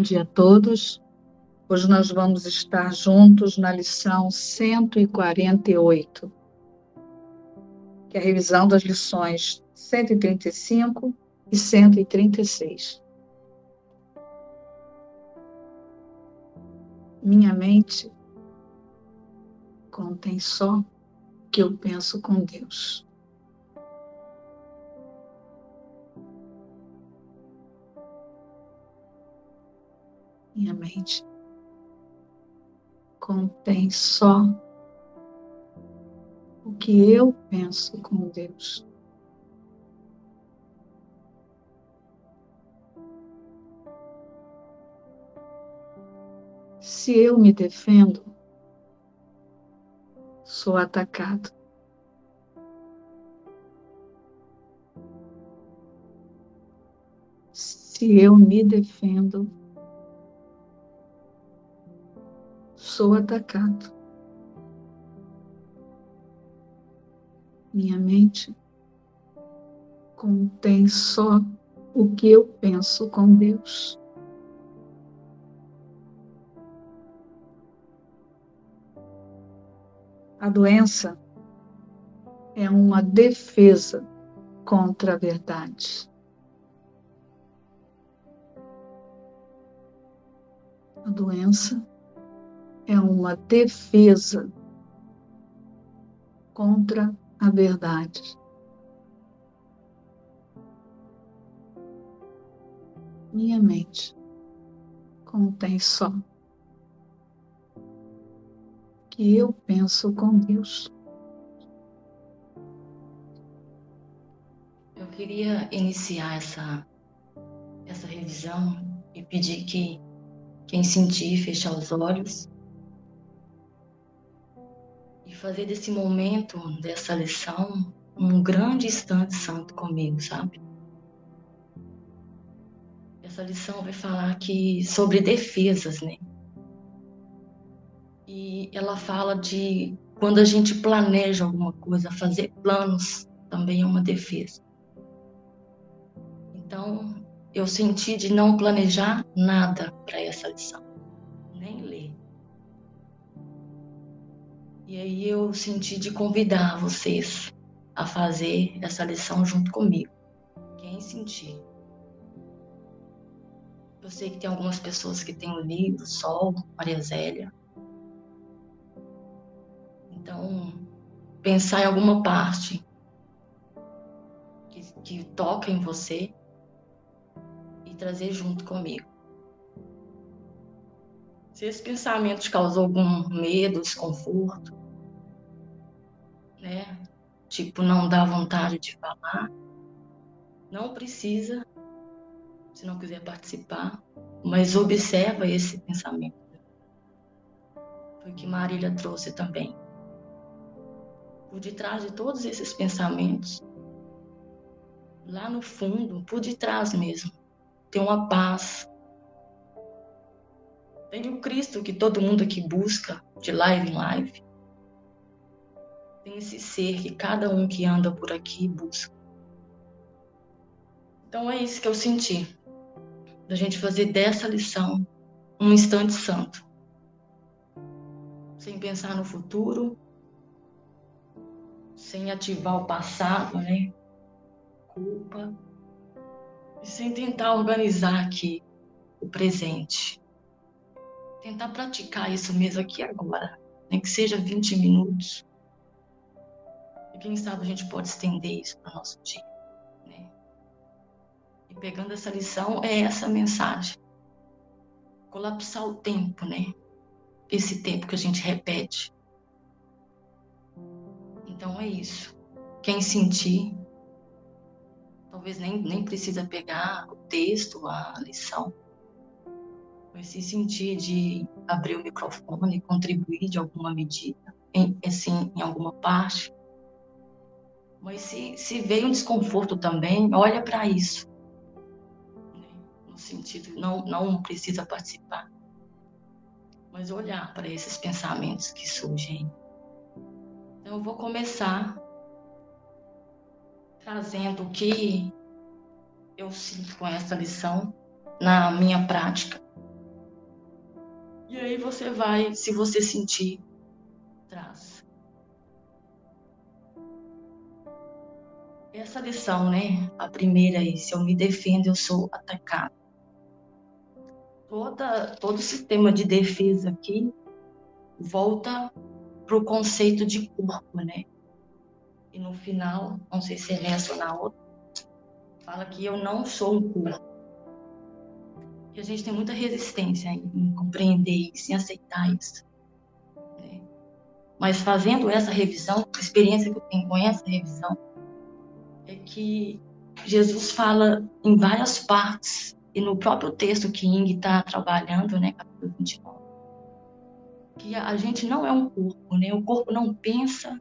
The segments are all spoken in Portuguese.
Bom dia a todos. Hoje nós vamos estar juntos na lição 148, que é a revisão das lições 135 e 136. Minha mente contém só o que eu penso com Deus. Minha mente contém só o que eu penso com Deus. Se eu me defendo, sou atacado. Se eu me defendo, sou atacado. Minha mente contém só o que eu penso com Deus. A doença é uma defesa contra a verdade. A doença é uma defesa contra a verdade. Minha mente contém só que eu penso com Deus. Eu queria iniciar essa, essa revisão e pedir que quem sentir fechar os olhos fazer desse momento, dessa lição, um grande instante santo comigo, sabe? Essa lição vai falar aqui sobre defesas, né? E ela fala de quando a gente planeja alguma coisa, fazer planos também é uma defesa. Então, eu senti de não planejar nada para essa lição. E aí eu senti de convidar vocês a fazer essa lição junto comigo. Quem sentir. Eu sei que tem algumas pessoas que têm o livro, Sol, Maria Zélia. Então, pensar em alguma parte que, que toca em você e trazer junto comigo. Se esse pensamento te causou algum medo, desconforto, né? Tipo, não dá vontade de falar. Não precisa, se não quiser participar, mas observa esse pensamento. Foi o que Marília trouxe também. Por detrás de todos esses pensamentos, lá no fundo, por detrás mesmo, tem uma paz. Tem o Cristo que todo mundo aqui busca, de live em live. Tem esse ser que cada um que anda por aqui busca. Então é isso que eu senti. Da gente fazer dessa lição um instante santo. Sem pensar no futuro, sem ativar o passado, né? Culpa. E sem tentar organizar aqui o presente. Tentar praticar isso mesmo aqui agora. Nem que seja 20 minutos quem sabe a gente pode estender isso para o nosso dia. Né? E pegando essa lição, é essa mensagem. Colapsar o tempo, né? Esse tempo que a gente repete. Então é isso. Quem sentir, talvez nem, nem precisa pegar o texto, a lição, mas se sentir de abrir o microfone contribuir de alguma medida, em, assim, em alguma parte, mas se, se veio um desconforto também, olha para isso. No sentido, não, não precisa participar. Mas olhar para esses pensamentos que surgem. Então, eu vou começar trazendo o que eu sinto com essa lição na minha prática E aí você vai, se você sentir, traz. Essa lição, né? A primeira aí, se eu me defendo, eu sou atacado. Toda, todo o sistema de defesa aqui volta para o conceito de corpo, né? E no final, não sei se é nessa ou na outra, fala que eu não sou um corpo. Que a gente tem muita resistência em compreender isso, em aceitar isso. Né? Mas fazendo essa revisão, a experiência que eu tenho com essa revisão, é que Jesus fala em várias partes, e no próprio texto que Ing está trabalhando, né, capítulo 29, que a gente não é um corpo, né? O corpo não pensa,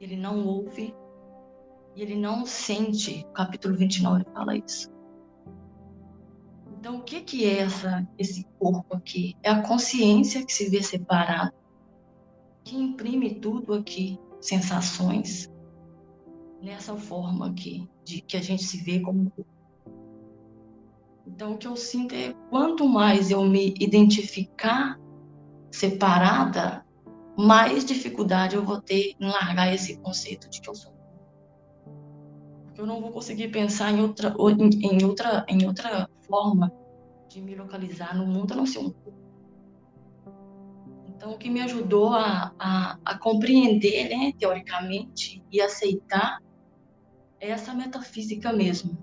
ele não ouve e ele não sente. Capítulo 29 fala isso. Então, o que, que é essa, esse corpo aqui? É a consciência que se vê separada, que imprime tudo aqui, sensações, nessa forma aqui, de que a gente se vê como. Então, o que eu sinto é quanto mais eu me identificar separada, mais dificuldade eu vou ter em largar esse conceito de que eu sou. Porque eu não vou conseguir pensar em outra, em, outra, em outra forma de me localizar no mundo a não ser um. Então, o que me ajudou a, a, a compreender, né, teoricamente, e aceitar é essa metafísica mesmo.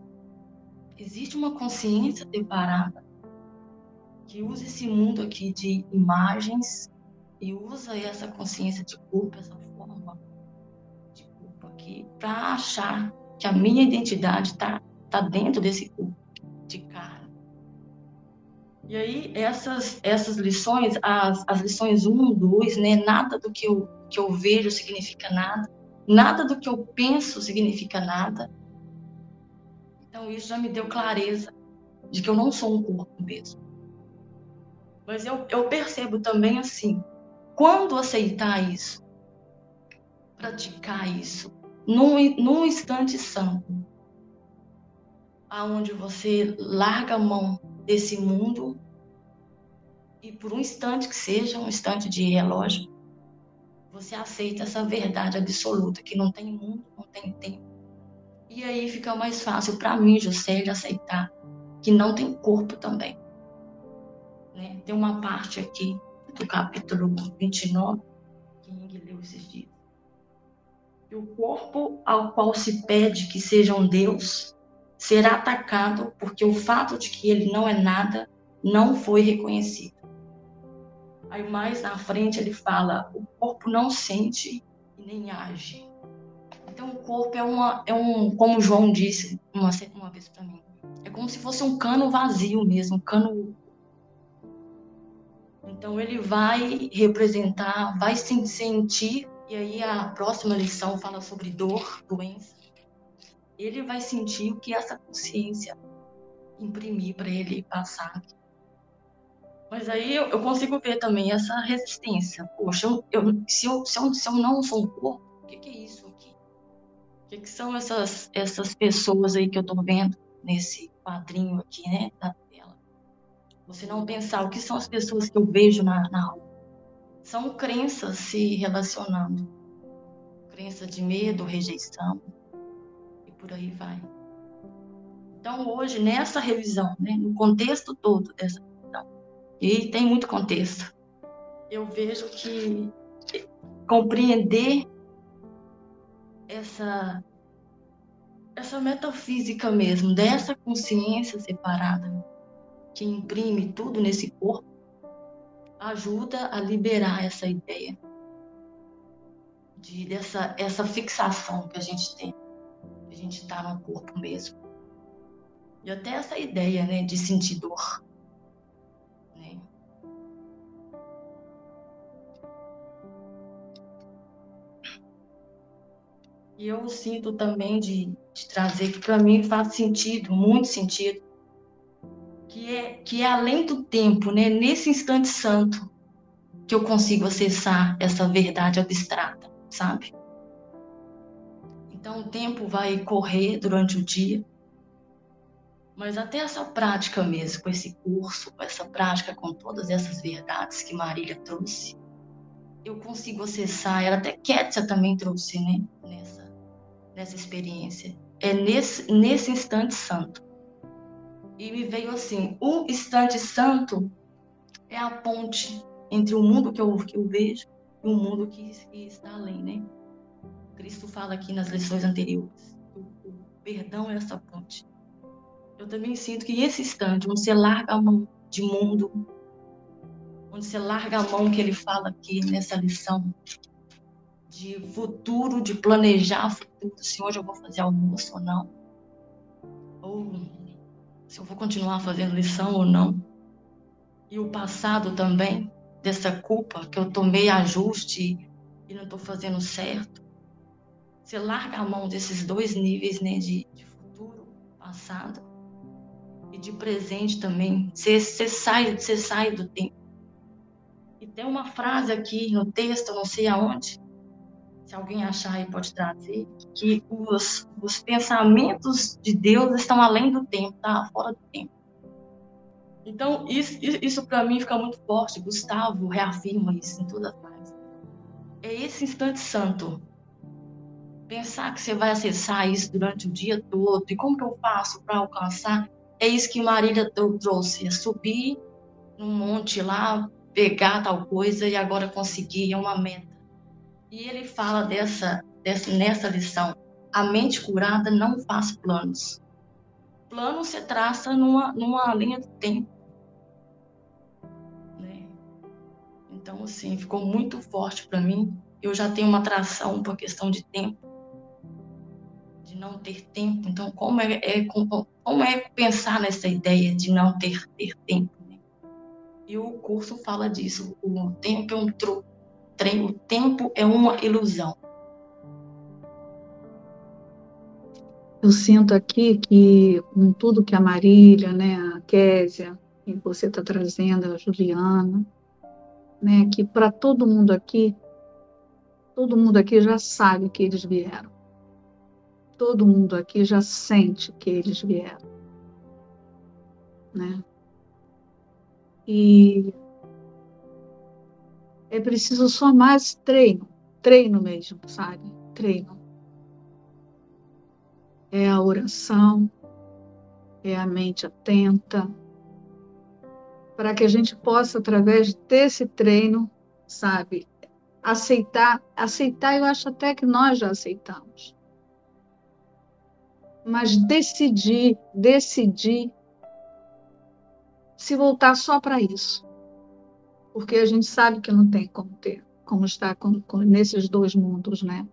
Existe uma consciência separada que usa esse mundo aqui de imagens e usa essa consciência de corpo, essa forma de corpo aqui, para achar que a minha identidade está tá dentro desse corpo de carne. E aí, essas, essas lições, as, as lições 1, 2, né, nada do que eu, que eu vejo significa nada, nada do que eu penso significa nada. Então, isso já me deu clareza de que eu não sou um corpo mesmo. Mas eu, eu percebo também assim, quando aceitar isso, praticar isso, num, num instante santo, aonde você larga a mão desse mundo e por um instante que seja, um instante de relógio, você aceita essa verdade absoluta, que não tem mundo, não tem tempo. E aí fica mais fácil para mim, José, de aceitar que não tem corpo também. Né? Tem uma parte aqui do capítulo 29 que ninguém leu esses dias. E o corpo ao qual se pede que seja um Deus será atacado porque o fato de que ele não é nada não foi reconhecido. Aí mais na frente ele fala: o corpo não sente e nem age. Então o corpo é uma é um, como João disse uma, uma vez para mim, é como se fosse um cano vazio mesmo, um cano então ele vai representar, vai se sentir, e aí a próxima lição fala sobre dor, doença. Ele vai sentir o que essa consciência imprimir para ele passar. Mas aí eu, eu, consigo ver também essa resistência. Poxa, eu, eu, se, eu, se, eu, se eu não sou um corpo, o que, que, é isso aqui? O que, que, são essas, essas pessoas aí que eu estou vendo nesse quadrinho aqui, né? Da, você não pensar o que são as pessoas que eu vejo na, na rua. São crenças se relacionando. Crença de medo, rejeição e por aí vai. Então, hoje, nessa revisão, né, no contexto todo dessa e tem muito contexto, eu vejo que compreender essa essa metafísica mesmo, dessa consciência separada, que imprime tudo nesse corpo, ajuda a liberar essa ideia de dessa essa fixação que a gente tem, que a gente está no corpo mesmo. E até essa ideia, né, de sentir dor. E eu sinto também de, de trazer que para mim faz sentido, muito sentido, que é, que é além do tempo, né? Nesse instante santo que eu consigo acessar essa verdade abstrata, sabe? Então o tempo vai correr durante o dia Mas até essa prática mesmo, com esse curso, com essa prática, com todas essas verdades que Marília trouxe, eu consigo acessar, ela até Kétia também trouxe, né, nessa, nessa experiência. É nesse, nesse instante santo. E me veio assim, o instante santo é a ponte entre o mundo que eu, que eu vejo e o mundo que, que está além, né? Cristo fala aqui nas lições anteriores. O, o perdão é essa ponte eu também sinto que esse instante, onde você larga a mão de mundo, onde você larga a mão que ele fala aqui nessa lição, de futuro, de planejar futuro, se hoje eu vou fazer almoço ou não, ou se eu vou continuar fazendo lição ou não, e o passado também, dessa culpa que eu tomei ajuste e não estou fazendo certo. Você larga a mão desses dois níveis né, de, de futuro, passado, e de presente também. Você, você, sai, você sai do tempo. E tem uma frase aqui no texto, não sei aonde, se alguém achar aí pode trazer, que os, os pensamentos de Deus estão além do tempo, tá? Fora do tempo. Então, isso, isso para mim fica muito forte. Gustavo reafirma isso em todas as lives. É esse instante santo. Pensar que você vai acessar isso durante o dia todo e como que eu faço para alcançar é isso que Marília trouxe, é subir num monte lá, pegar tal coisa e agora conseguir, é uma meta. E ele fala dessa, dessa nessa lição, a mente curada não faz planos. Plano se traça numa, numa linha do tempo. Né? Então, assim, ficou muito forte para mim. Eu já tenho uma atração por questão de tempo não ter tempo. Então, como é, é como, é pensar nessa ideia de não ter, ter tempo? Né? E o curso fala disso. O tempo é um truque. O tempo é uma ilusão. Eu sinto aqui que, com tudo que a Marília, né, a Késia, que você está trazendo, a Juliana, né, que para todo mundo aqui, todo mundo aqui já sabe que eles vieram todo mundo aqui já sente que eles vieram. Né? E é preciso só mais treino, treino mesmo, sabe? Treino. É a oração, é a mente atenta, para que a gente possa, através desse treino, sabe, aceitar, aceitar, eu acho até que nós já aceitamos mas decidir, decidir se voltar só para isso. Porque a gente sabe que não tem como ter, como estar com, com, nesses dois mundos, né?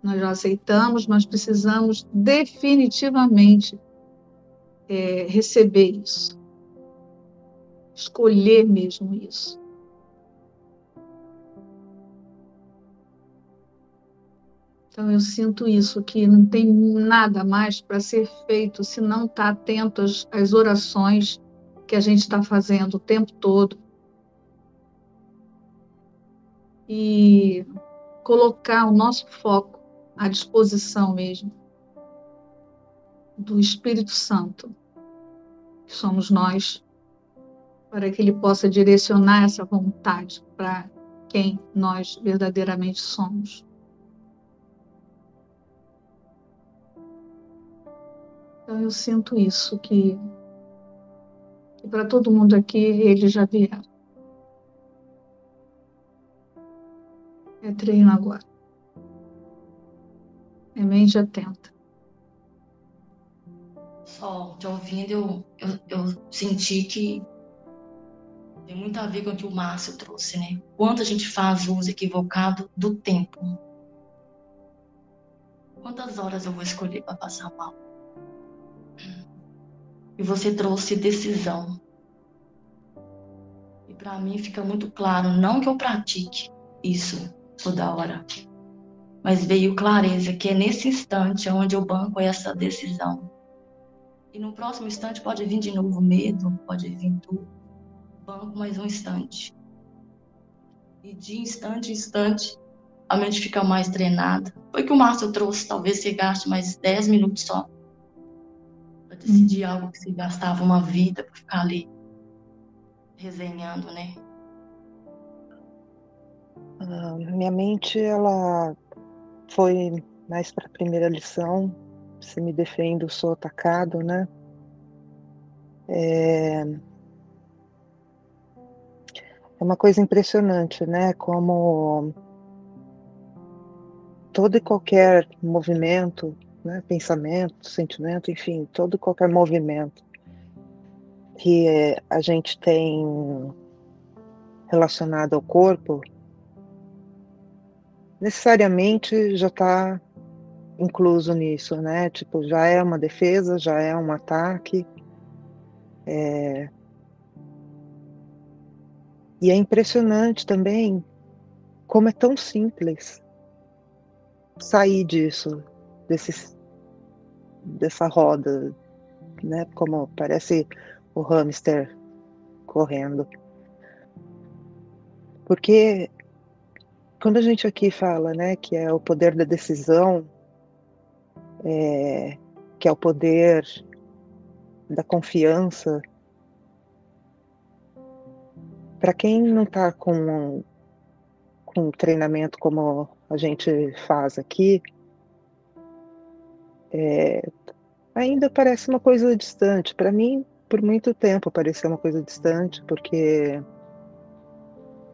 Nós já aceitamos, mas precisamos definitivamente é, receber isso. Escolher mesmo isso. Então, eu sinto isso, que não tem nada mais para ser feito se não estar tá atento às, às orações que a gente está fazendo o tempo todo. E colocar o nosso foco à disposição mesmo do Espírito Santo, que somos nós, para que ele possa direcionar essa vontade para quem nós verdadeiramente somos. Então eu sinto isso, que, que para todo mundo aqui eles já vieram. É treino agora. É mente atenta. Só te ouvindo, eu, eu, eu senti que tem muito a ver com o que o Márcio trouxe, né? Quanto a gente faz uso equivocado do tempo. Quantas horas eu vou escolher para passar mal? E você trouxe decisão. E para mim fica muito claro, não que eu pratique isso toda hora, mas veio clareza que é nesse instante onde eu banco essa decisão. E no próximo instante pode vir de novo medo, pode vir tudo. Banco mais um instante. E de instante em instante, a mente fica mais treinada. Foi que o Márcio trouxe, talvez você gaste mais 10 minutos só decidir hum. algo que se gastava uma vida para ficar ali resenhando, né? Uh, minha mente, ela foi mais para a primeira lição. Se me defendo, sou atacado, né? É... é uma coisa impressionante, né? Como todo e qualquer movimento, né? pensamento, sentimento, enfim, todo qualquer movimento que a gente tem relacionado ao corpo, necessariamente já está incluso nisso, né? Tipo, já é uma defesa, já é um ataque. É... E é impressionante também como é tão simples sair disso, dessa roda, né? Como parece o hamster correndo. Porque quando a gente aqui fala, né, que é o poder da decisão, é, que é o poder da confiança, para quem não está com, com treinamento como a gente faz aqui, é, ainda parece uma coisa distante. Para mim, por muito tempo pareceu uma coisa distante, porque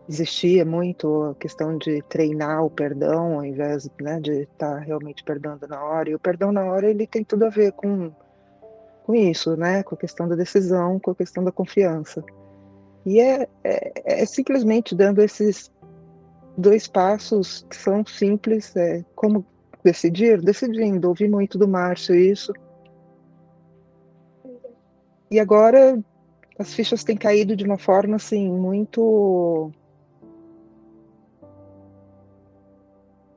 existia muito a questão de treinar o perdão ao invés né, de estar tá realmente perdoando na hora. E o perdão na hora ele tem tudo a ver com, com isso, né? Com a questão da decisão, com a questão da confiança. E é, é, é simplesmente dando esses dois passos que são simples, é, como decidir, decidindo. Ouvi muito do Márcio isso. E agora as fichas têm caído de uma forma assim muito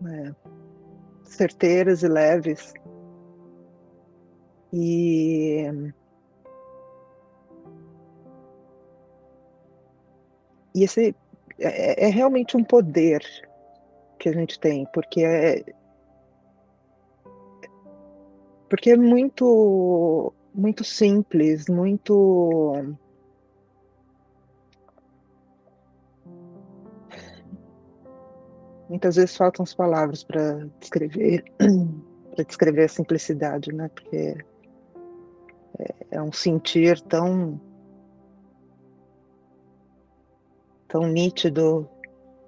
é, certeiras e leves. E e esse é, é, realmente um poder que a gente tem, porque é porque é muito muito simples, muito muitas vezes faltam as palavras para descrever para descrever a simplicidade, né? Porque é, é, um sentir tão tão nítido,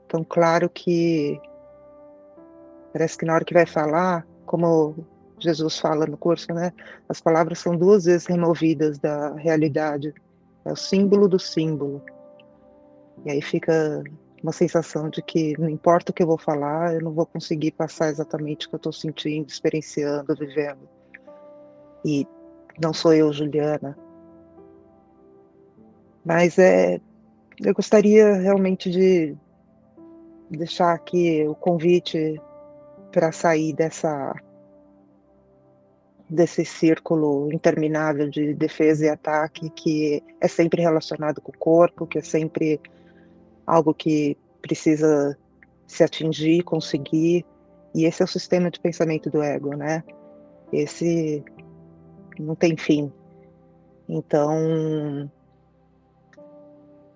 tão claro que parece que na hora que vai falar, como Jesus fala no curso, né? As palavras são duas vezes removidas da realidade. É o símbolo do símbolo. E aí fica uma sensação de que não importa o que eu vou falar, eu não vou conseguir passar exatamente o que eu estou sentindo, experienciando, vivendo. E não sou eu, Juliana. Mas é, eu gostaria realmente de deixar aqui o convite para sair dessa desse círculo interminável de defesa e ataque que é sempre relacionado com o corpo, que é sempre algo que precisa se atingir, conseguir, e esse é o sistema de pensamento do ego, né? Esse não tem fim. Então,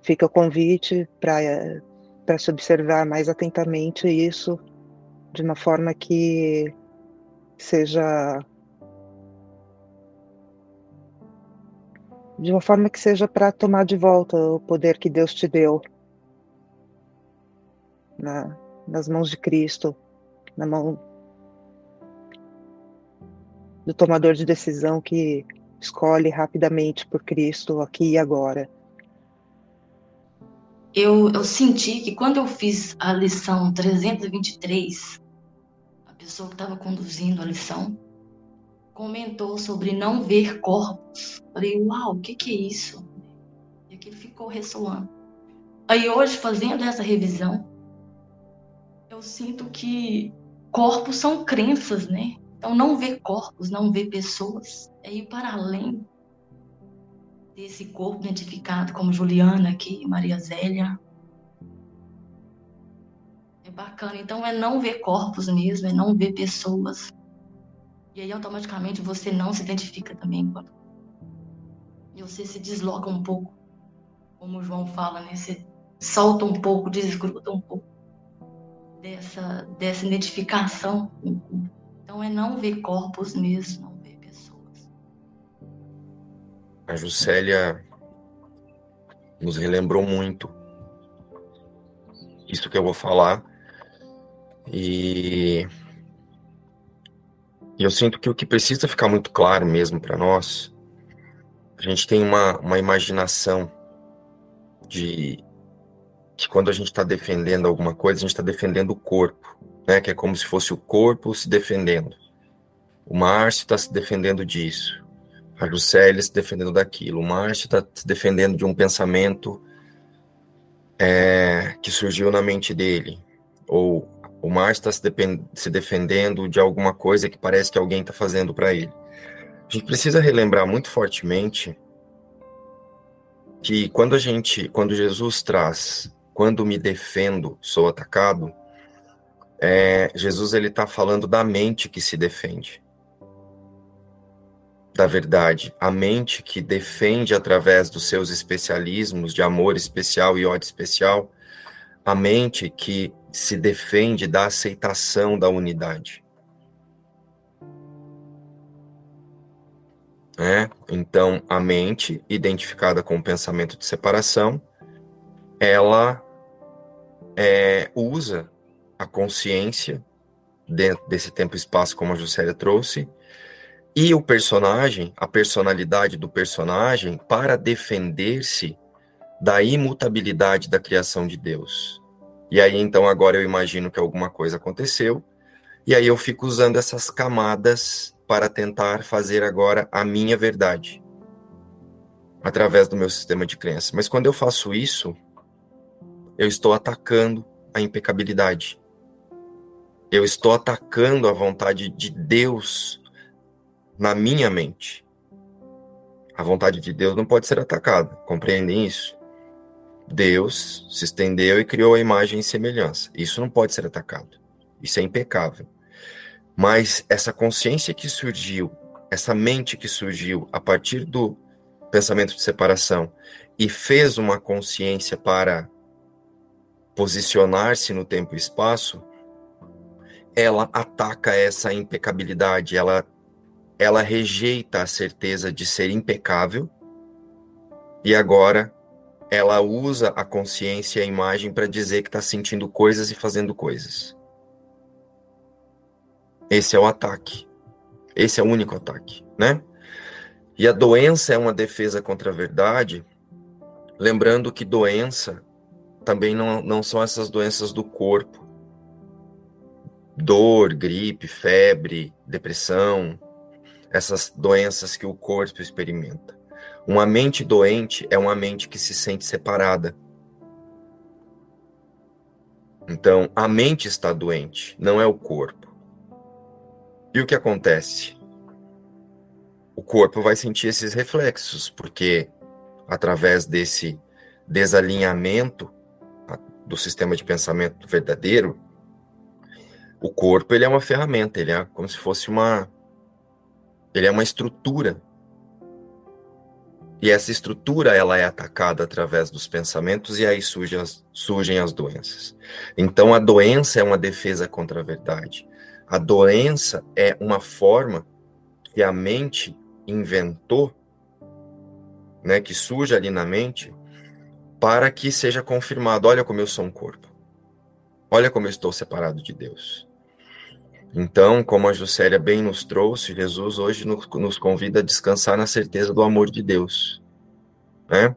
fica o convite para se observar mais atentamente isso, de uma forma que seja de uma forma que seja para tomar de volta o poder que Deus te deu na, nas mãos de Cristo, na mão do tomador de decisão que escolhe rapidamente por Cristo aqui e agora. Eu, eu senti que quando eu fiz a lição 323, a pessoa que estava conduzindo a lição, comentou sobre não ver corpos. Falei, uau, o que, que é isso? E aquilo ficou ressoando. Aí hoje, fazendo essa revisão, eu sinto que corpos são crenças, né? Então, não ver corpos, não ver pessoas, é ir para além desse corpo identificado como Juliana aqui, Maria Zélia. É bacana. Então, é não ver corpos mesmo, é não ver pessoas. E aí, automaticamente, você não se identifica também enquanto E você se desloca um pouco, como o João fala, né? Você solta um pouco, desgruda um pouco dessa, dessa identificação. Então é não ver corpos mesmo, não ver pessoas. A Juscelia nos relembrou muito isso que eu vou falar. E, e eu sinto que o que precisa ficar muito claro mesmo para nós, a gente tem uma, uma imaginação de que quando a gente está defendendo alguma coisa, a gente está defendendo o corpo, né? Que é como se fosse o corpo se defendendo. O Márcio está se defendendo disso. A Juscelia se defendendo daquilo. O Márcio está se defendendo de um pensamento é, que surgiu na mente dele. Ou o Márcio está se, se defendendo de alguma coisa que parece que alguém está fazendo para ele. A gente precisa relembrar muito fortemente que quando a gente, quando Jesus traz quando me defendo, sou atacado, é, Jesus ele está falando da mente que se defende. Da verdade, a mente que defende através dos seus especialismos de amor especial e ódio especial, a mente que se defende da aceitação da unidade. É? Então, a mente, identificada com o pensamento de separação, ela é, usa a consciência dentro desse tempo e espaço, como a Juscelia trouxe, e o personagem, a personalidade do personagem, para defender-se da imutabilidade da criação de Deus. E aí, então, agora eu imagino que alguma coisa aconteceu, e aí eu fico usando essas camadas para tentar fazer agora a minha verdade, através do meu sistema de crença. Mas quando eu faço isso, eu estou atacando a impecabilidade. Eu estou atacando a vontade de Deus na minha mente. A vontade de Deus não pode ser atacada. Compreendem isso? Deus se estendeu e criou a imagem e semelhança. Isso não pode ser atacado. Isso é impecável. Mas essa consciência que surgiu, essa mente que surgiu a partir do pensamento de separação e fez uma consciência para posicionar-se no tempo e espaço, ela ataca essa impecabilidade, ela, ela rejeita a certeza de ser impecável e agora ela usa a consciência e a imagem para dizer que está sentindo coisas e fazendo coisas. Esse é o ataque. Esse é o único ataque, né? E a doença é uma defesa contra a verdade, lembrando que doença também não, não são essas doenças do corpo. Dor, gripe, febre, depressão, essas doenças que o corpo experimenta. Uma mente doente é uma mente que se sente separada. Então, a mente está doente, não é o corpo. E o que acontece? O corpo vai sentir esses reflexos, porque através desse desalinhamento do sistema de pensamento verdadeiro, o corpo ele é uma ferramenta, ele é como se fosse uma ele é uma estrutura. E essa estrutura ela é atacada através dos pensamentos e aí surgem as, surgem as doenças. Então a doença é uma defesa contra a verdade. A doença é uma forma que a mente inventou, né, que surge ali na mente, para que seja confirmado: olha como eu sou um corpo, olha como eu estou separado de Deus. Então, como a Juscelia bem nos trouxe, Jesus hoje nos convida a descansar na certeza do amor de Deus. Né?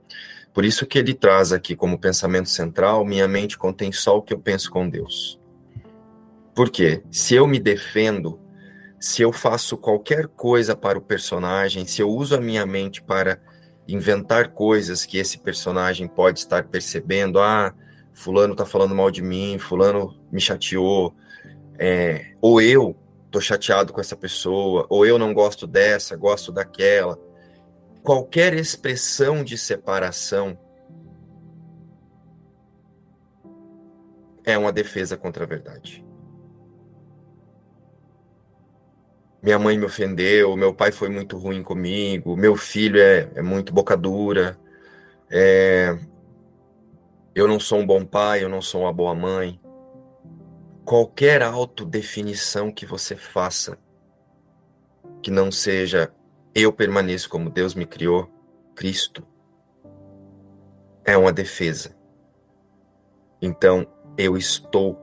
Por isso que ele traz aqui como pensamento central: minha mente contém só o que eu penso com Deus. Por quê? Se eu me defendo, se eu faço qualquer coisa para o personagem, se eu uso a minha mente para inventar coisas que esse personagem pode estar percebendo. Ah, fulano tá falando mal de mim, fulano me chateou, é, ou eu tô chateado com essa pessoa, ou eu não gosto dessa, gosto daquela. Qualquer expressão de separação é uma defesa contra a verdade. minha mãe me ofendeu, meu pai foi muito ruim comigo, meu filho é, é muito boca dura, é, eu não sou um bom pai, eu não sou uma boa mãe. Qualquer autodefinição que você faça, que não seja eu permaneço como Deus me criou, Cristo, é uma defesa. Então, eu estou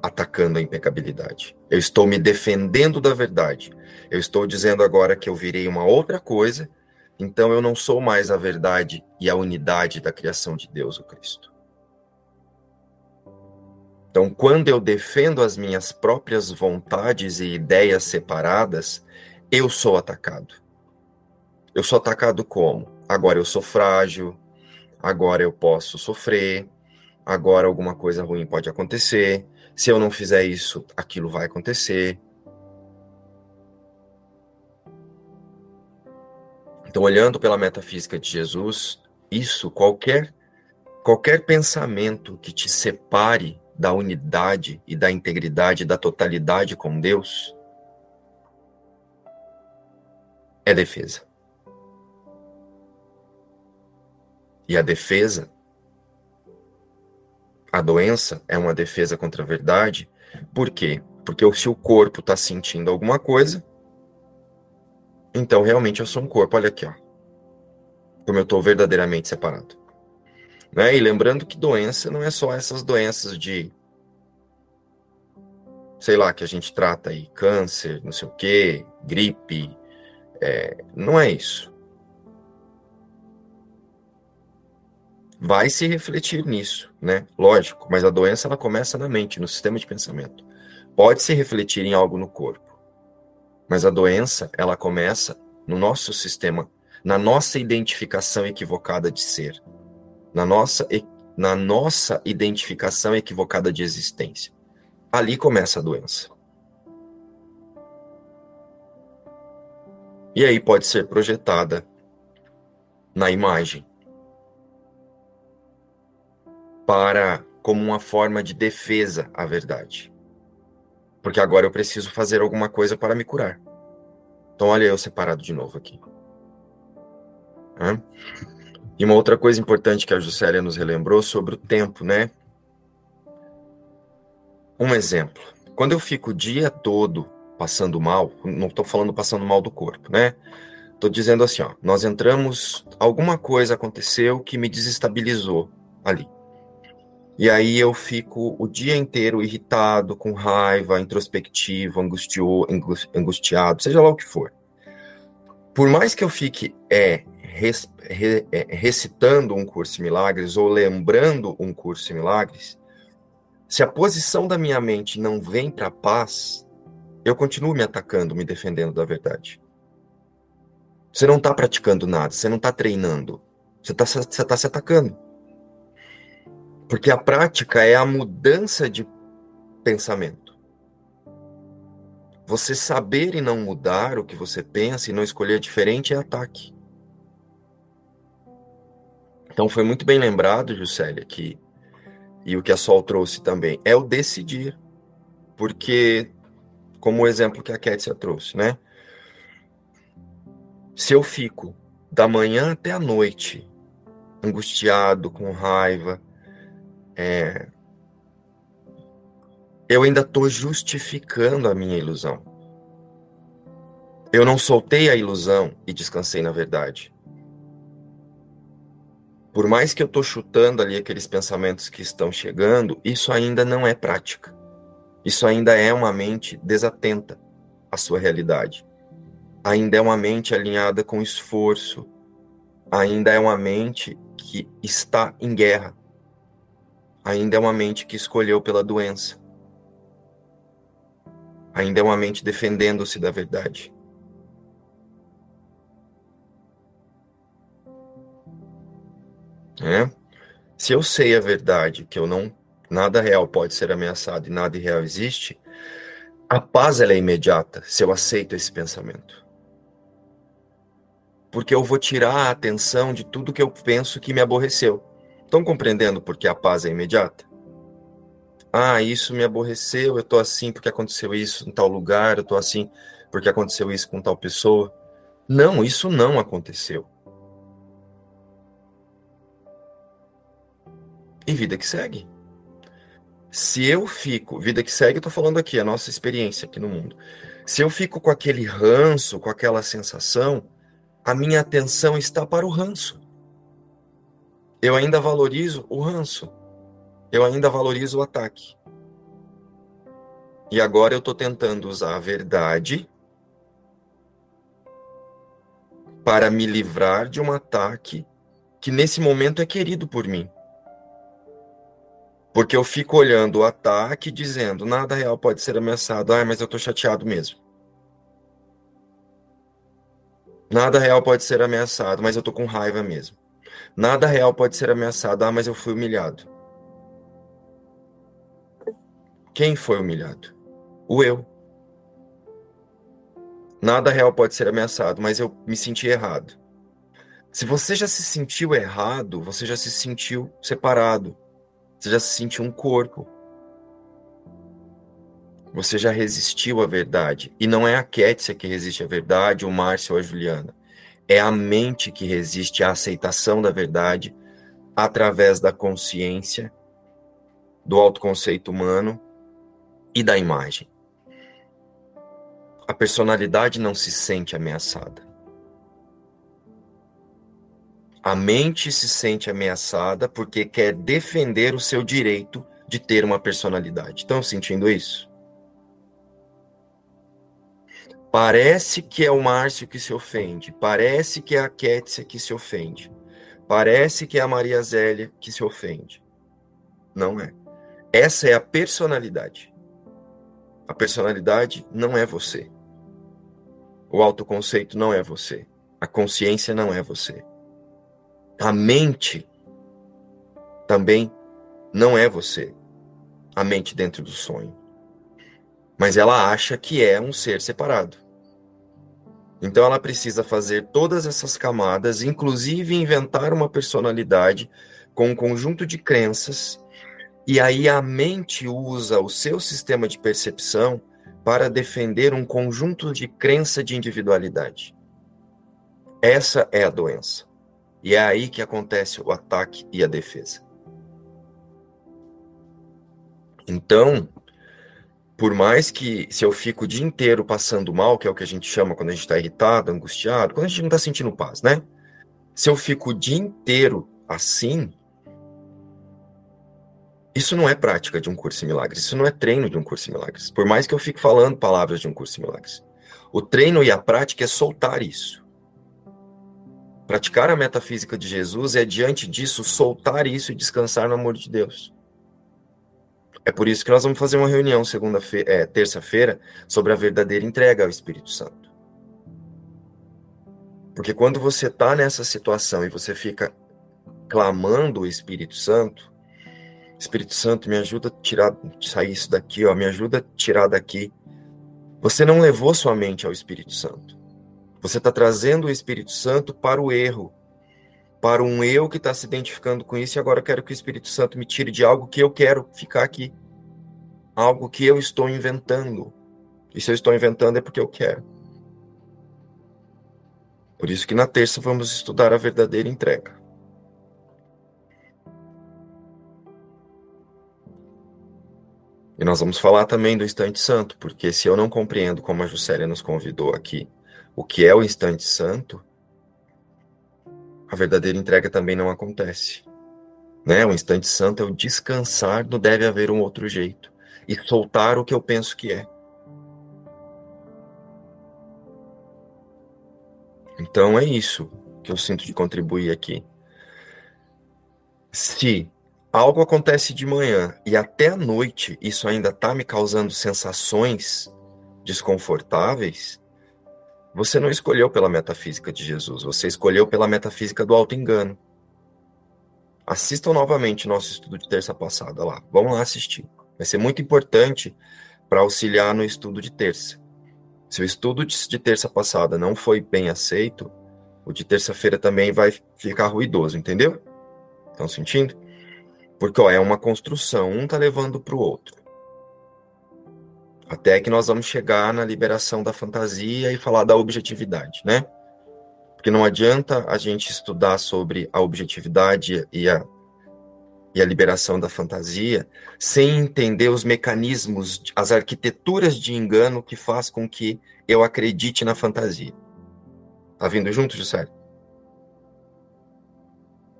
atacando a impecabilidade. Eu estou me defendendo da verdade. Eu estou dizendo agora que eu virei uma outra coisa, então eu não sou mais a verdade e a unidade da criação de Deus, o Cristo. Então, quando eu defendo as minhas próprias vontades e ideias separadas, eu sou atacado. Eu sou atacado como? Agora eu sou frágil, agora eu posso sofrer, agora alguma coisa ruim pode acontecer, se eu não fizer isso, aquilo vai acontecer. Então, olhando pela metafísica de Jesus, isso, qualquer qualquer pensamento que te separe da unidade e da integridade, da totalidade com Deus, é defesa. E a defesa a doença é uma defesa contra a verdade. Por quê? Porque se o corpo está sentindo alguma coisa, então realmente eu sou um corpo. Olha aqui, ó. Como eu estou verdadeiramente separado. Né? E lembrando que doença não é só essas doenças de. Sei lá, que a gente trata aí, câncer, não sei o quê, gripe. É, não é isso. vai se refletir nisso, né? Lógico, mas a doença ela começa na mente, no sistema de pensamento. Pode se refletir em algo no corpo, mas a doença ela começa no nosso sistema, na nossa identificação equivocada de ser, na nossa na nossa identificação equivocada de existência. Ali começa a doença. E aí pode ser projetada na imagem para como uma forma de defesa à verdade. Porque agora eu preciso fazer alguma coisa para me curar. Então, olha eu separado de novo aqui. E uma outra coisa importante que a Juscelia nos relembrou sobre o tempo, né? Um exemplo. Quando eu fico o dia todo passando mal, não estou falando passando mal do corpo, né? Estou dizendo assim, ó, nós entramos, alguma coisa aconteceu que me desestabilizou ali. E aí eu fico o dia inteiro irritado, com raiva, introspectivo, angustiado, seja lá o que for. Por mais que eu fique é, recitando um curso em milagres ou lembrando um curso em milagres, se a posição da minha mente não vem para a paz, eu continuo me atacando, me defendendo da verdade. Você não está praticando nada, você não está treinando, você está você tá se atacando. Porque a prática é a mudança de pensamento. Você saber e não mudar o que você pensa e não escolher diferente é ataque. Então foi muito bem lembrado, Juscelia, que e o que a Sol trouxe também é o decidir. Porque, como o exemplo que a Kétia trouxe, né? Se eu fico da manhã até a noite angustiado, com raiva, é, eu ainda estou justificando a minha ilusão. Eu não soltei a ilusão e descansei na verdade. Por mais que eu estou chutando ali aqueles pensamentos que estão chegando, isso ainda não é prática. Isso ainda é uma mente desatenta à sua realidade. Ainda é uma mente alinhada com esforço. Ainda é uma mente que está em guerra ainda é uma mente que escolheu pela doença. Ainda é uma mente defendendo-se da verdade. É? Se eu sei a verdade, que eu não nada real pode ser ameaçado e nada real existe, a paz ela é imediata se eu aceito esse pensamento. Porque eu vou tirar a atenção de tudo que eu penso que me aborreceu. Estão compreendendo por que a paz é imediata? Ah, isso me aborreceu, eu tô assim porque aconteceu isso em tal lugar, eu tô assim porque aconteceu isso com tal pessoa. Não, isso não aconteceu. E vida que segue. Se eu fico, vida que segue, eu tô falando aqui, a nossa experiência aqui no mundo. Se eu fico com aquele ranço, com aquela sensação, a minha atenção está para o ranço. Eu ainda valorizo o ranço. Eu ainda valorizo o ataque. E agora eu estou tentando usar a verdade para me livrar de um ataque que nesse momento é querido por mim. Porque eu fico olhando o ataque dizendo, nada real pode ser ameaçado. Ah, mas eu estou chateado mesmo. Nada real pode ser ameaçado, mas eu estou com raiva mesmo. Nada real pode ser ameaçado. Ah, mas eu fui humilhado. Quem foi humilhado? O eu. Nada real pode ser ameaçado, mas eu me senti errado. Se você já se sentiu errado, você já se sentiu separado. Você já se sentiu um corpo. Você já resistiu à verdade. E não é a Kétia que resiste à verdade, o Márcio ou a Juliana. É a mente que resiste à aceitação da verdade através da consciência, do autoconceito humano e da imagem a personalidade não se sente ameaçada. A mente se sente ameaçada porque quer defender o seu direito de ter uma personalidade. Estão sentindo isso? Parece que é o Márcio que se ofende, parece que é a Kétia que se ofende, parece que é a Maria Zélia que se ofende. Não é. Essa é a personalidade. A personalidade não é você. O autoconceito não é você. A consciência não é você. A mente também não é você. A mente dentro do sonho. Mas ela acha que é um ser separado. Então ela precisa fazer todas essas camadas, inclusive inventar uma personalidade com um conjunto de crenças, e aí a mente usa o seu sistema de percepção para defender um conjunto de crença de individualidade. Essa é a doença. E é aí que acontece o ataque e a defesa. Então, por mais que se eu fico o dia inteiro passando mal, que é o que a gente chama quando a gente está irritado, angustiado, quando a gente não está sentindo paz, né? Se eu fico o dia inteiro assim, isso não é prática de um curso em milagres, isso não é treino de um curso em milagres. Por mais que eu fique falando palavras de um curso em milagres. O treino e a prática é soltar isso. Praticar a metafísica de Jesus é, diante disso, soltar isso e descansar no amor de Deus. É por isso que nós vamos fazer uma reunião segunda-feira, é, terça-feira, sobre a verdadeira entrega ao Espírito Santo. Porque quando você está nessa situação e você fica clamando o Espírito Santo, Espírito Santo, me ajuda a tirar, sair isso daqui, ó, me ajuda a tirar daqui. Você não levou sua mente ao Espírito Santo. Você está trazendo o Espírito Santo para o erro, para um eu que está se identificando com isso e agora quero que o Espírito Santo me tire de algo que eu quero ficar aqui, algo que eu estou inventando. E se eu estou inventando é porque eu quero. Por isso que na terça vamos estudar a verdadeira entrega. E nós vamos falar também do instante santo, porque se eu não compreendo, como a Juscelia nos convidou aqui, o que é o instante santo, a verdadeira entrega também não acontece. Né? O instante santo é o descansar no deve haver um outro jeito e soltar o que eu penso que é. Então é isso que eu sinto de contribuir aqui. Se algo acontece de manhã e até a noite isso ainda está me causando sensações desconfortáveis, você não escolheu pela metafísica de Jesus, você escolheu pela metafísica do auto-engano. Assistam novamente nosso estudo de terça passada lá. Vamos lá assistir. Vai ser muito importante para auxiliar no estudo de terça. Se o estudo de terça passada não foi bem aceito, o de terça-feira também vai ficar ruidoso, entendeu? Estão sentindo? Porque ó, é uma construção, um tá levando para o outro. Até que nós vamos chegar na liberação da fantasia e falar da objetividade, né? Porque não adianta a gente estudar sobre a objetividade e a, e a liberação da fantasia sem entender os mecanismos, as arquiteturas de engano que faz com que eu acredite na fantasia. Tá vindo junto, José?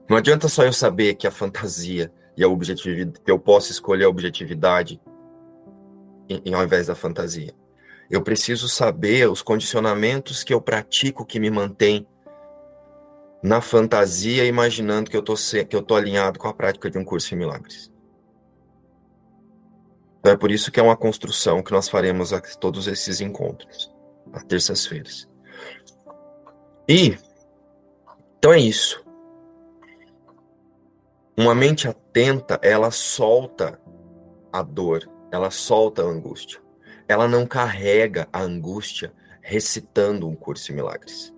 Não adianta só eu saber que a fantasia e a objetividade, que eu posso escolher a objetividade em, ao invés da fantasia. Eu preciso saber os condicionamentos que eu pratico que me mantém na fantasia, imaginando que eu tô que eu tô alinhado com a prática de um curso em milagres. Então é por isso que é uma construção que nós faremos a todos esses encontros, às terças-feiras. E então é isso. Uma mente atenta, ela solta a dor, ela solta a angústia. Ela não carrega a angústia recitando um curso em milagres.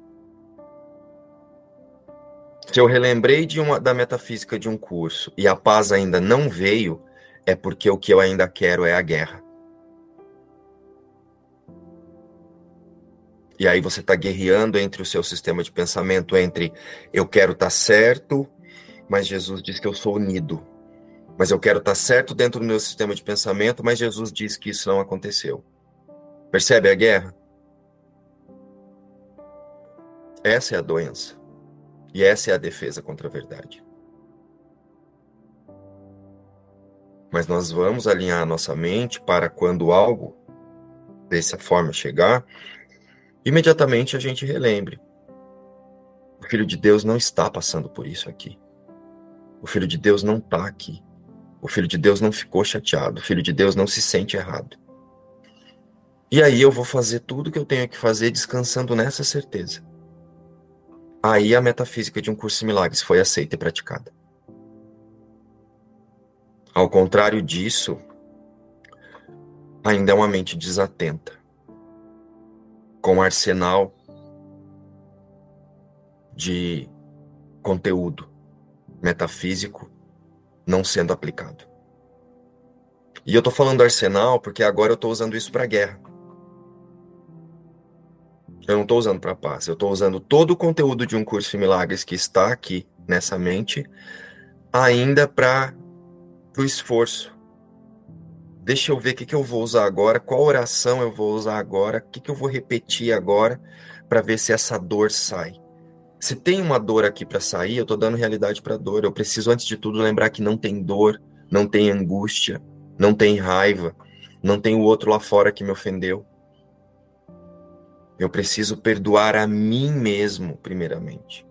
Se eu relembrei de uma, da metafísica de um curso e a paz ainda não veio, é porque o que eu ainda quero é a guerra. E aí você está guerreando entre o seu sistema de pensamento, entre eu quero estar tá certo mas Jesus diz que eu sou unido. Mas eu quero estar certo dentro do meu sistema de pensamento, mas Jesus diz que isso não aconteceu. Percebe a guerra? Essa é a doença. E essa é a defesa contra a verdade. Mas nós vamos alinhar a nossa mente para quando algo dessa forma chegar, imediatamente a gente relembre. O Filho de Deus não está passando por isso aqui. O Filho de Deus não está aqui. O Filho de Deus não ficou chateado. O Filho de Deus não se sente errado. E aí eu vou fazer tudo o que eu tenho que fazer descansando nessa certeza. Aí a metafísica de um curso de milagres foi aceita e praticada. Ao contrário disso, ainda é uma mente desatenta, com arsenal de conteúdo metafísico não sendo aplicado. E eu estou falando arsenal porque agora eu estou usando isso para guerra. Eu não estou usando para paz. Eu estou usando todo o conteúdo de um curso de milagres que está aqui nessa mente, ainda para o esforço. Deixa eu ver o que, que eu vou usar agora, qual oração eu vou usar agora, o que, que eu vou repetir agora, para ver se essa dor sai. Se tem uma dor aqui para sair, eu estou dando realidade para dor. Eu preciso, antes de tudo, lembrar que não tem dor, não tem angústia, não tem raiva, não tem o outro lá fora que me ofendeu. Eu preciso perdoar a mim mesmo, primeiramente.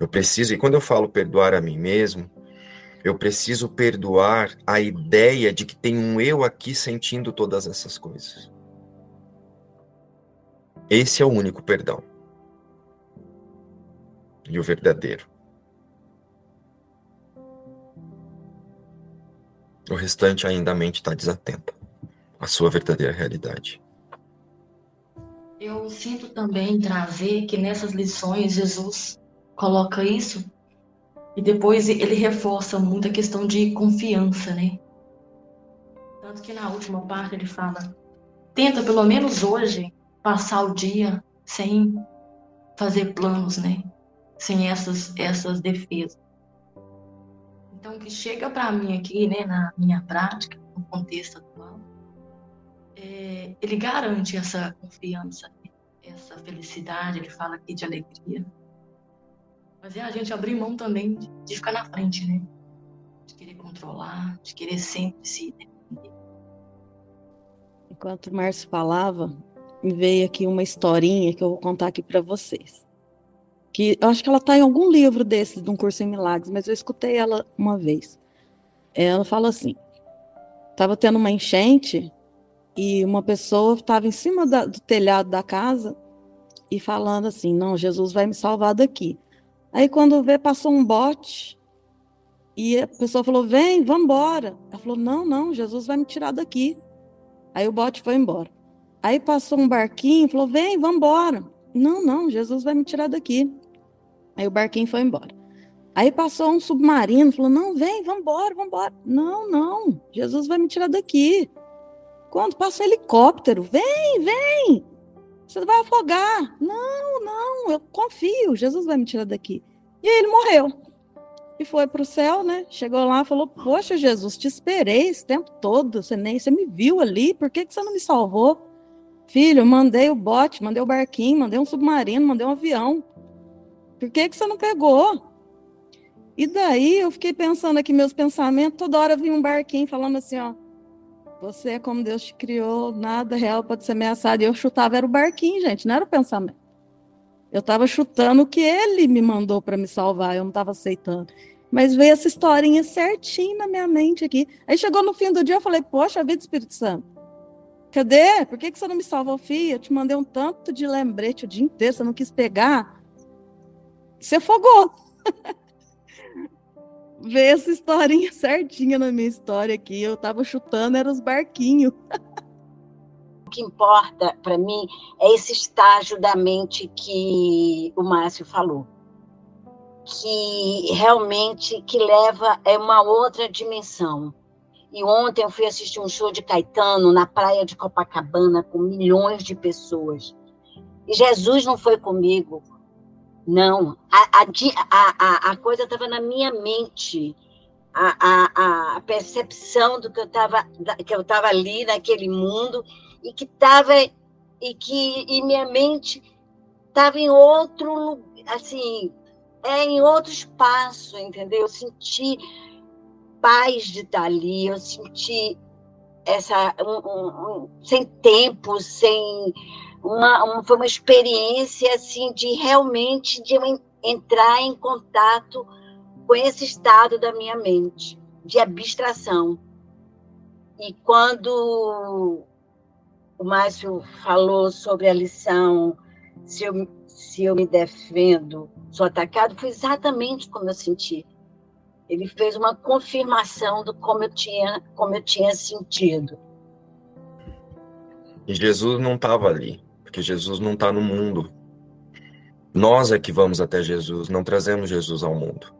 Eu preciso, e quando eu falo perdoar a mim mesmo, eu preciso perdoar a ideia de que tem um eu aqui sentindo todas essas coisas. Esse é o único perdão e o verdadeiro. O restante ainda a mente está desatenta à sua verdadeira realidade. Eu sinto também trazer que nessas lições Jesus coloca isso e depois ele reforça muito a questão de confiança, né? Tanto que na última parte ele fala: tenta pelo menos hoje passar o dia sem fazer planos, né? Sem essas, essas defesas. Então, o que chega para mim aqui, né, na minha prática, no contexto atual, é, ele garante essa confiança, essa felicidade, ele fala aqui de alegria. Mas é a gente abrir mão também de, de ficar na frente, né? De querer controlar, de querer sempre se defender. Enquanto o Márcio falava, me veio aqui uma historinha que eu vou contar aqui para vocês que eu acho que ela está em algum livro desses, de um curso em milagres, mas eu escutei ela uma vez. Ela fala assim: estava tendo uma enchente e uma pessoa estava em cima da, do telhado da casa e falando assim: Não, Jesus vai me salvar daqui. Aí quando vê, passou um bote e a pessoa falou: Vem, vamos embora. Ela falou: Não, não, Jesus vai me tirar daqui. Aí o bote foi embora. Aí passou um barquinho, falou: Vem, vamos embora. Não, não, Jesus vai me tirar daqui. Aí o barquinho foi embora. Aí passou um submarino, falou: não, vem, vambora, vambora. Não, não, Jesus vai me tirar daqui. Quando passa um helicóptero, vem, vem, você vai afogar. Não, não, eu confio, Jesus vai me tirar daqui. E aí ele morreu. E foi para o céu, né? Chegou lá falou: Poxa, Jesus, te esperei esse tempo todo, você nem você me viu ali, por que, que você não me salvou? Filho, mandei o bote, mandei o barquinho, mandei um submarino, mandei um avião. Por que, que você não pegou? E daí eu fiquei pensando aqui, meus pensamentos, toda hora vinha um barquinho falando assim, ó. Você é como Deus te criou, nada real pode ser ameaçado. E eu chutava, era o barquinho, gente, não era o pensamento. Eu estava chutando o que ele me mandou para me salvar, eu não estava aceitando. Mas veio essa historinha certinho na minha mente aqui. Aí chegou no fim do dia, eu falei, poxa vida, Espírito Santo, cadê? Por que, que você não me salvou, filha? Eu te mandei um tanto de lembrete o dia inteiro, você não quis pegar. Você afogou. Vê essa historinha certinha na minha história aqui. Eu tava chutando, eram os barquinhos. o que importa para mim é esse estágio da mente que o Márcio falou, que realmente que leva é uma outra dimensão. E ontem eu fui assistir um show de Caetano na praia de Copacabana com milhões de pessoas. E Jesus não foi comigo. Não, a, a, a, a coisa estava na minha mente. A, a, a percepção do que eu estava que eu estava ali naquele mundo e que estava e que e minha mente estava em outro assim é em outro espaço entendeu eu senti paz de estar ali eu senti essa um, um, um, sem tempo sem uma, uma, foi uma experiência assim de realmente de entrar em contato com esse estado da minha mente de abstração e quando o Márcio falou sobre a lição se eu, se eu me defendo, sou atacado, foi exatamente como eu senti. Ele fez uma confirmação do como eu tinha, como eu tinha sentido. Jesus não estava ali, porque Jesus não está no mundo. Nós é que vamos até Jesus, não trazemos Jesus ao mundo.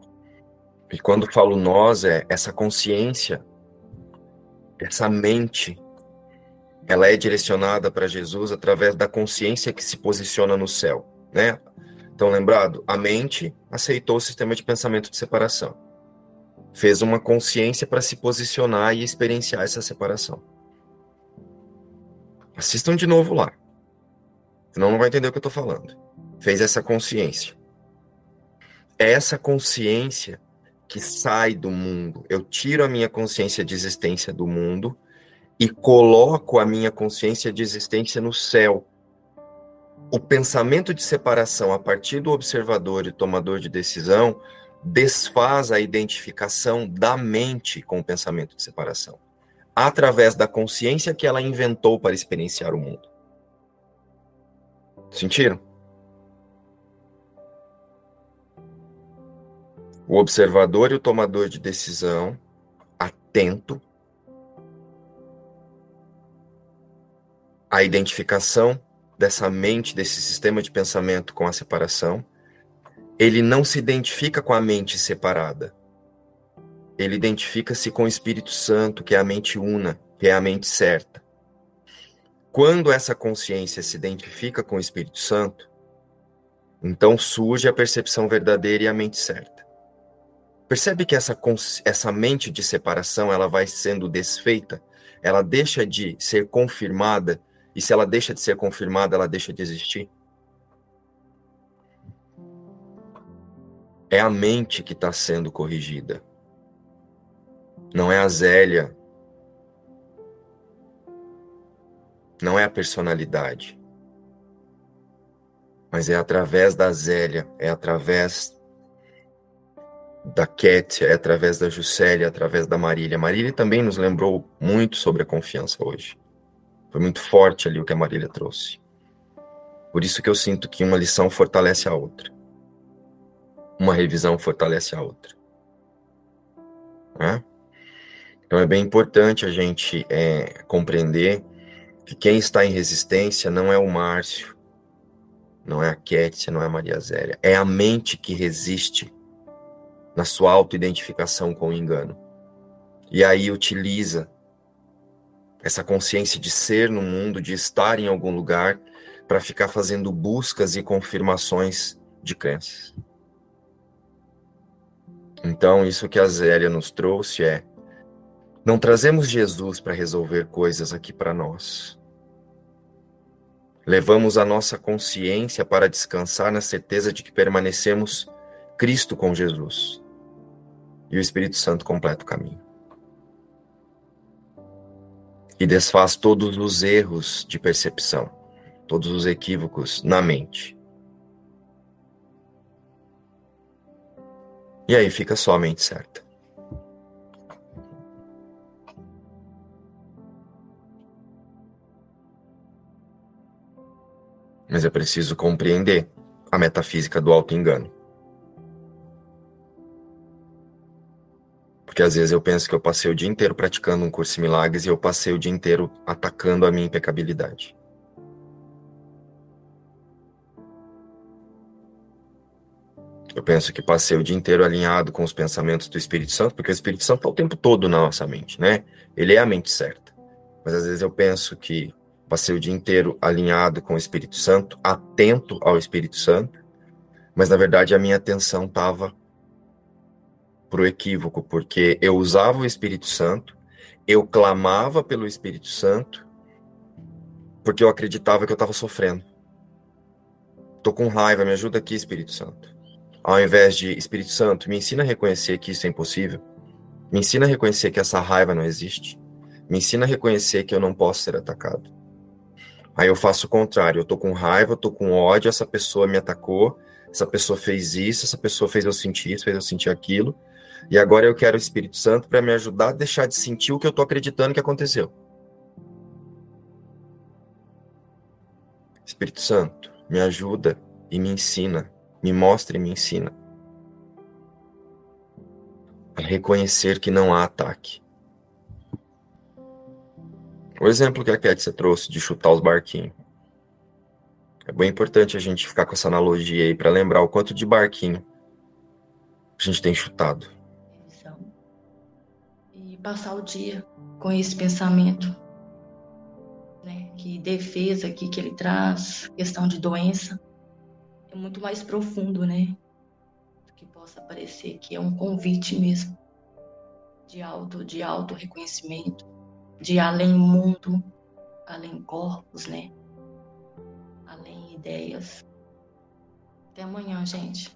E quando falo nós, é essa consciência, essa mente ela é direcionada para Jesus através da consciência que se posiciona no céu, né? Então, lembrado, a mente aceitou o sistema de pensamento de separação. Fez uma consciência para se posicionar e experienciar essa separação. Assistam de novo lá. Senão não vai entender o que eu estou falando. Fez essa consciência. É essa consciência que sai do mundo. Eu tiro a minha consciência de existência do mundo e coloco a minha consciência de existência no céu. O pensamento de separação a partir do observador e tomador de decisão desfaz a identificação da mente com o pensamento de separação, através da consciência que ela inventou para experienciar o mundo. Sentiram? O observador e o tomador de decisão, atento, a identificação dessa mente, desse sistema de pensamento com a separação, ele não se identifica com a mente separada. Ele identifica-se com o Espírito Santo, que é a mente una, que é a mente certa. Quando essa consciência se identifica com o Espírito Santo, então surge a percepção verdadeira e a mente certa. Percebe que essa, essa mente de separação ela vai sendo desfeita, ela deixa de ser confirmada e se ela deixa de ser confirmada, ela deixa de existir? É a mente que está sendo corrigida. Não é a Zélia. Não é a personalidade. Mas é através da Zélia, é através da Kétia, é através da Juscelia, é através da Marília. Marília também nos lembrou muito sobre a confiança hoje. Foi muito forte ali o que a Marília trouxe. Por isso que eu sinto que uma lição fortalece a outra. Uma revisão fortalece a outra. Né? Então é bem importante a gente é, compreender que quem está em resistência não é o Márcio, não é a Kétia, não é a Maria Zélia. É a mente que resiste. na sua autoidentificação com o engano. E aí utiliza essa consciência de ser no mundo, de estar em algum lugar, para ficar fazendo buscas e confirmações de crenças. Então, isso que a Zélia nos trouxe é: não trazemos Jesus para resolver coisas aqui para nós. Levamos a nossa consciência para descansar na certeza de que permanecemos Cristo com Jesus. E o Espírito Santo completa o caminho. E desfaz todos os erros de percepção, todos os equívocos na mente. E aí fica só a mente certa. Mas é preciso compreender a metafísica do auto-engano. Porque às vezes eu penso que eu passei o dia inteiro praticando um curso de milagres e eu passei o dia inteiro atacando a minha impecabilidade. Eu penso que passei o dia inteiro alinhado com os pensamentos do Espírito Santo, porque o Espírito Santo está o tempo todo na nossa mente, né? Ele é a mente certa. Mas às vezes eu penso que passei o dia inteiro alinhado com o Espírito Santo, atento ao Espírito Santo, mas na verdade a minha atenção estava pro equívoco, porque eu usava o Espírito Santo, eu clamava pelo Espírito Santo, porque eu acreditava que eu estava sofrendo. Tô com raiva, me ajuda aqui, Espírito Santo ao invés de Espírito Santo, me ensina a reconhecer que isso é impossível. Me ensina a reconhecer que essa raiva não existe. Me ensina a reconhecer que eu não posso ser atacado. Aí eu faço o contrário, eu tô com raiva, eu tô com ódio, essa pessoa me atacou, essa pessoa fez isso, essa pessoa fez eu sentir isso, fez eu sentir aquilo. E agora eu quero o Espírito Santo para me ajudar a deixar de sentir o que eu tô acreditando que aconteceu. Espírito Santo, me ajuda e me ensina me mostra e me ensina a reconhecer que não há ataque. O exemplo que a Kétia trouxe de chutar os barquinhos. É bem importante a gente ficar com essa analogia aí para lembrar o quanto de barquinho a gente tem chutado. E passar o dia com esse pensamento, né? Que defesa aqui que ele traz, questão de doença é muito mais profundo, né? Do que possa parecer que é um convite mesmo de auto, de auto reconhecimento, de além mundo, além corpos, né? Além ideias. Até amanhã, gente.